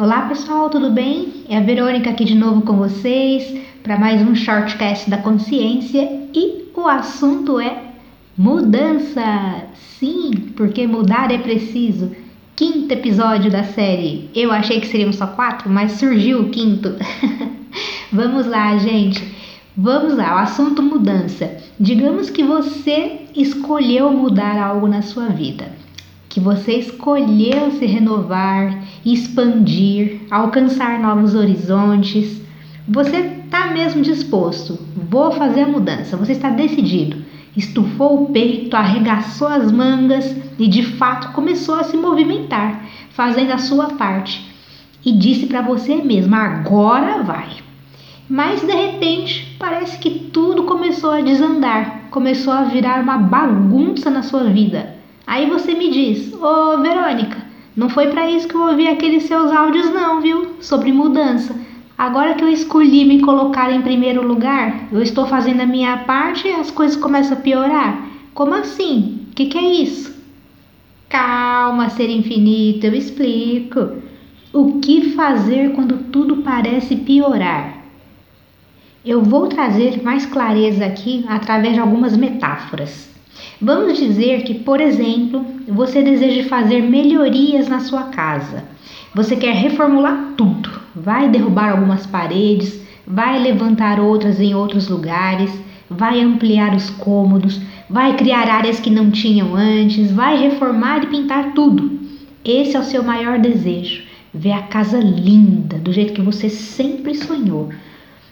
Olá pessoal, tudo bem? É a Verônica aqui de novo com vocês para mais um shortcast da consciência e o assunto é mudança. Sim, porque mudar é preciso. Quinto episódio da série. Eu achei que seriam só quatro, mas surgiu o quinto. Vamos lá, gente. Vamos lá, o assunto mudança. Digamos que você escolheu mudar algo na sua vida que você escolheu se renovar, expandir, alcançar novos horizontes. Você está mesmo disposto, vou fazer a mudança, você está decidido. Estufou o peito, arregaçou as mangas e de fato começou a se movimentar, fazendo a sua parte. E disse para você mesmo: agora vai. Mas de repente parece que tudo começou a desandar, começou a virar uma bagunça na sua vida Aí você me diz: Ô oh, Verônica, não foi para isso que eu ouvi aqueles seus áudios, não, viu? Sobre mudança. Agora que eu escolhi me colocar em primeiro lugar, eu estou fazendo a minha parte e as coisas começam a piorar. Como assim? O que, que é isso? Calma, ser infinito, eu explico. O que fazer quando tudo parece piorar? Eu vou trazer mais clareza aqui através de algumas metáforas. Vamos dizer que, por exemplo, você deseja fazer melhorias na sua casa. Você quer reformular tudo, vai derrubar algumas paredes, vai levantar outras em outros lugares, vai ampliar os cômodos, vai criar áreas que não tinham antes, vai reformar e pintar tudo. Esse é o seu maior desejo, ver a casa linda, do jeito que você sempre sonhou.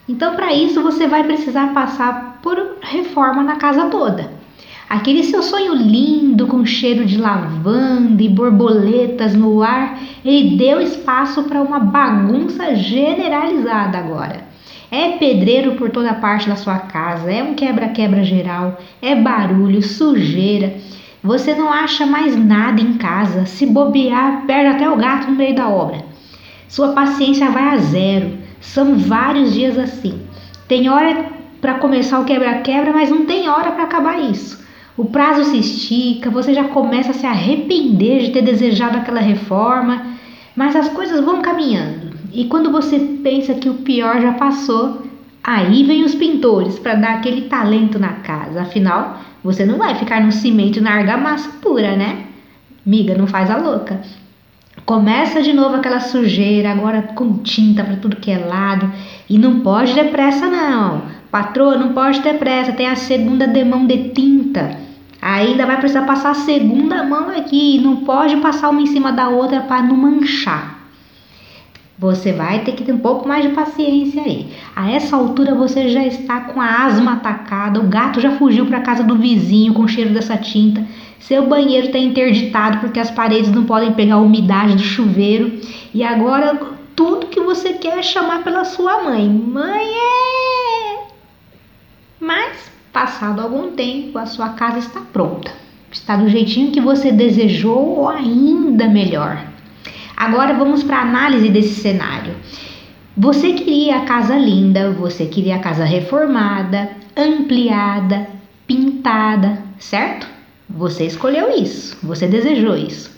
Então, para isso, você vai precisar passar por reforma na casa toda. Aquele seu sonho lindo com cheiro de lavanda e borboletas no ar, ele deu espaço para uma bagunça generalizada agora. É pedreiro por toda parte da sua casa, é um quebra-quebra geral, é barulho, sujeira. Você não acha mais nada em casa, se bobear, perde até o gato no meio da obra. Sua paciência vai a zero. São vários dias assim. Tem hora para começar o quebra-quebra, mas não tem hora para acabar isso. O prazo se estica, você já começa a se arrepender de ter desejado aquela reforma, mas as coisas vão caminhando. E quando você pensa que o pior já passou, aí vem os pintores para dar aquele talento na casa. Afinal, você não vai ficar no cimento e na argamassa pura, né? Miga, não faz a louca. Começa de novo aquela sujeira, agora com tinta para tudo que é lado. E não pode ter pressa, não. Patroa, não pode ter pressa, tem a segunda demão de tinta. Ainda vai precisar passar a segunda mão aqui, não pode passar uma em cima da outra para não manchar. Você vai ter que ter um pouco mais de paciência aí. A essa altura você já está com a asma atacada, o gato já fugiu para casa do vizinho com o cheiro dessa tinta. Seu banheiro está interditado porque as paredes não podem pegar a umidade do chuveiro. E agora tudo que você quer é chamar pela sua mãe. Mãe é. Mas Passado algum tempo, a sua casa está pronta. Está do jeitinho que você desejou ou ainda melhor. Agora vamos para a análise desse cenário. Você queria a casa linda, você queria a casa reformada, ampliada, pintada, certo? Você escolheu isso, você desejou isso.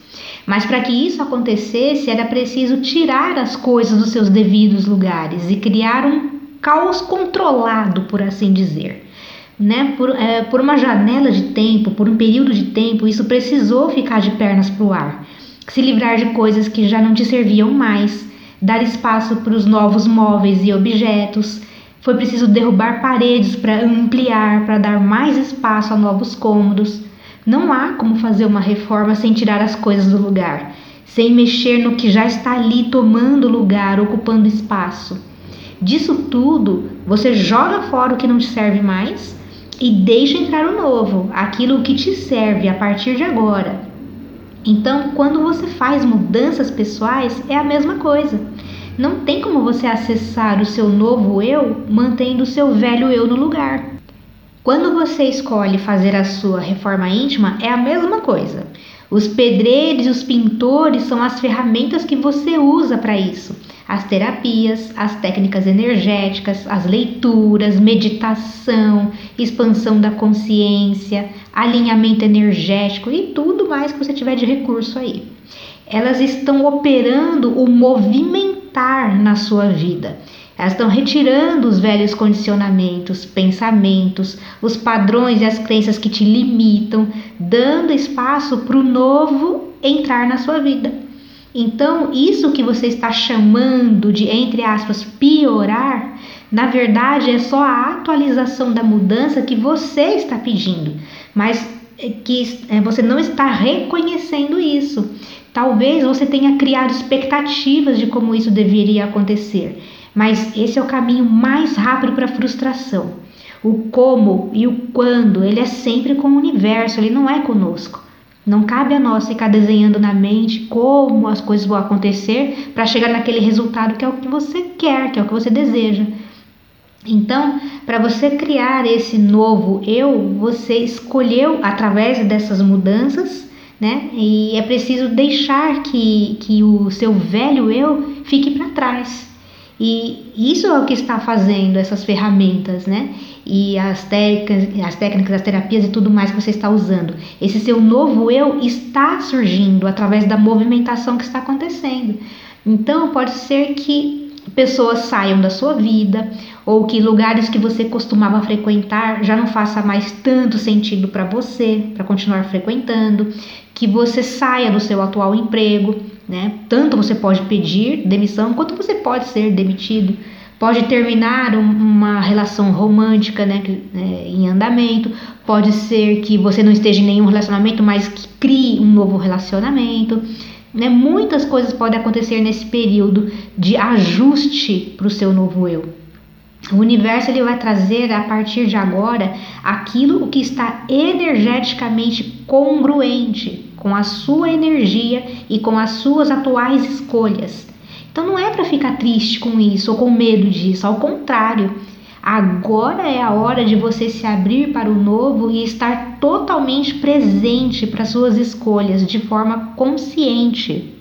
Mas para que isso acontecesse, era preciso tirar as coisas dos seus devidos lugares e criar um caos controlado, por assim dizer né, por, é, por uma janela de tempo, por um período de tempo, isso precisou ficar de pernas para o ar, se livrar de coisas que já não te serviam mais, dar espaço para os novos móveis e objetos. Foi preciso derrubar paredes para ampliar, para dar mais espaço a novos cômodos. Não há como fazer uma reforma sem tirar as coisas do lugar, sem mexer no que já está ali tomando lugar, ocupando espaço. Disso tudo, você joga fora o que não te serve mais e deixa entrar o novo, aquilo que te serve a partir de agora. Então, quando você faz mudanças pessoais, é a mesma coisa. Não tem como você acessar o seu novo eu mantendo o seu velho eu no lugar. Quando você escolhe fazer a sua reforma íntima, é a mesma coisa. Os pedreiros e os pintores são as ferramentas que você usa para isso as terapias, as técnicas energéticas, as leituras, meditação, expansão da consciência, alinhamento energético e tudo mais que você tiver de recurso aí. elas estão operando o movimentar na sua vida. Elas estão retirando os velhos condicionamentos, pensamentos, os padrões e as crenças que te limitam, dando espaço para o novo entrar na sua vida. Então, isso que você está chamando de, entre aspas, piorar, na verdade é só a atualização da mudança que você está pedindo, mas é que é, você não está reconhecendo isso. Talvez você tenha criado expectativas de como isso deveria acontecer. Mas esse é o caminho mais rápido para a frustração. O como e o quando, ele é sempre com o universo, ele não é conosco. Não cabe a nós ficar desenhando na mente como as coisas vão acontecer para chegar naquele resultado que é o que você quer, que é o que você deseja. Então, para você criar esse novo eu, você escolheu através dessas mudanças, né? E é preciso deixar que, que o seu velho eu fique para trás. E isso é o que está fazendo essas ferramentas, né? E as técnicas, as técnicas, as terapias e tudo mais que você está usando. Esse seu novo eu está surgindo através da movimentação que está acontecendo. Então, pode ser que pessoas saiam da sua vida ou que lugares que você costumava frequentar já não faça mais tanto sentido para você, para continuar frequentando, que você saia do seu atual emprego, né? Tanto você pode pedir demissão quanto você pode ser demitido. Pode terminar um, uma relação romântica né, é, em andamento. Pode ser que você não esteja em nenhum relacionamento, mas que crie um novo relacionamento. Né? Muitas coisas podem acontecer nesse período de ajuste para o seu novo eu. O universo ele vai trazer a partir de agora aquilo que está energeticamente congruente com a sua energia e com as suas atuais escolhas. Então não é para ficar triste com isso ou com medo disso, ao contrário. Agora é a hora de você se abrir para o novo e estar totalmente presente para suas escolhas de forma consciente.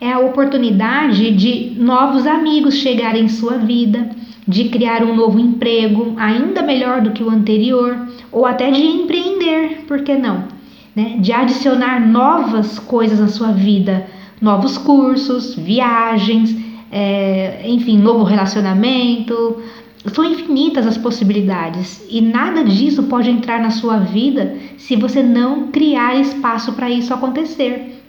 É a oportunidade de novos amigos chegarem em sua vida, de criar um novo emprego ainda melhor do que o anterior, ou até de empreender, por que não? né, de adicionar novas coisas na sua vida, novos cursos, viagens, é, enfim, novo relacionamento. São infinitas as possibilidades e nada disso pode entrar na sua vida se você não criar espaço para isso acontecer.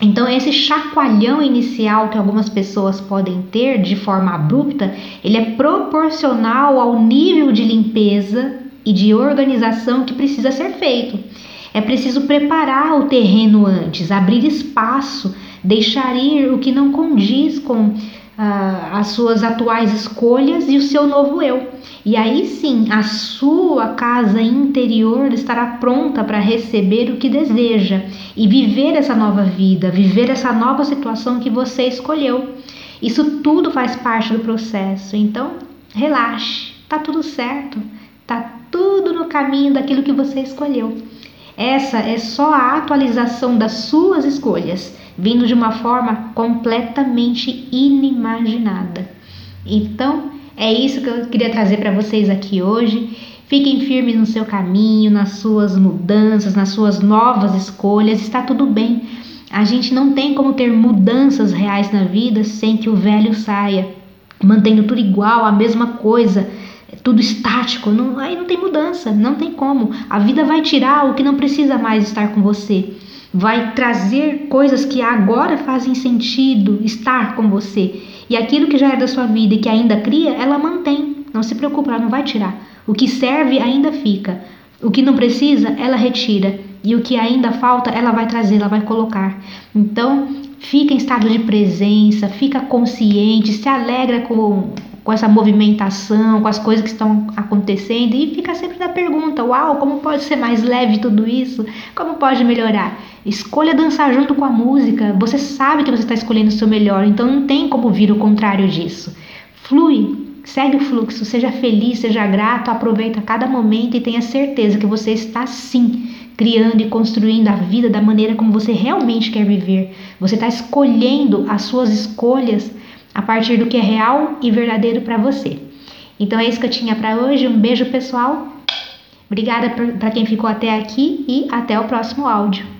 Então, esse chacoalhão inicial que algumas pessoas podem ter de forma abrupta, ele é proporcional ao nível de limpeza e de organização que precisa ser feito. É preciso preparar o terreno antes, abrir espaço, deixar ir o que não condiz com ah, as suas atuais escolhas e o seu novo eu. E aí sim, a sua casa interior estará pronta para receber o que deseja e viver essa nova vida, viver essa nova situação que você escolheu. Isso tudo faz parte do processo. Então, relaxe, tá tudo certo, tá tudo no caminho daquilo que você escolheu. Essa é só a atualização das suas escolhas, vindo de uma forma completamente inimaginada. Então, é isso que eu queria trazer para vocês aqui hoje. Fiquem firmes no seu caminho, nas suas mudanças, nas suas novas escolhas, está tudo bem. A gente não tem como ter mudanças reais na vida sem que o velho saia, mantendo tudo igual, a mesma coisa tudo estático, não, aí não tem mudança, não tem como. A vida vai tirar o que não precisa mais estar com você, vai trazer coisas que agora fazem sentido estar com você. E aquilo que já é da sua vida e que ainda cria, ela mantém. Não se preocupe, ela não vai tirar. O que serve ainda fica. O que não precisa, ela retira. E o que ainda falta, ela vai trazer, ela vai colocar. Então, fica em estado de presença, fica consciente, se alegra com com essa movimentação, com as coisas que estão acontecendo e fica sempre na pergunta: uau, como pode ser mais leve tudo isso? Como pode melhorar? Escolha dançar junto com a música. Você sabe que você está escolhendo o seu melhor, então não tem como vir o contrário disso. Flui, segue o fluxo, seja feliz, seja grato, aproveita cada momento e tenha certeza que você está sim criando e construindo a vida da maneira como você realmente quer viver. Você está escolhendo as suas escolhas a partir do que é real e verdadeiro para você. Então é isso que eu tinha para hoje. Um beijo, pessoal. Obrigada para quem ficou até aqui e até o próximo áudio.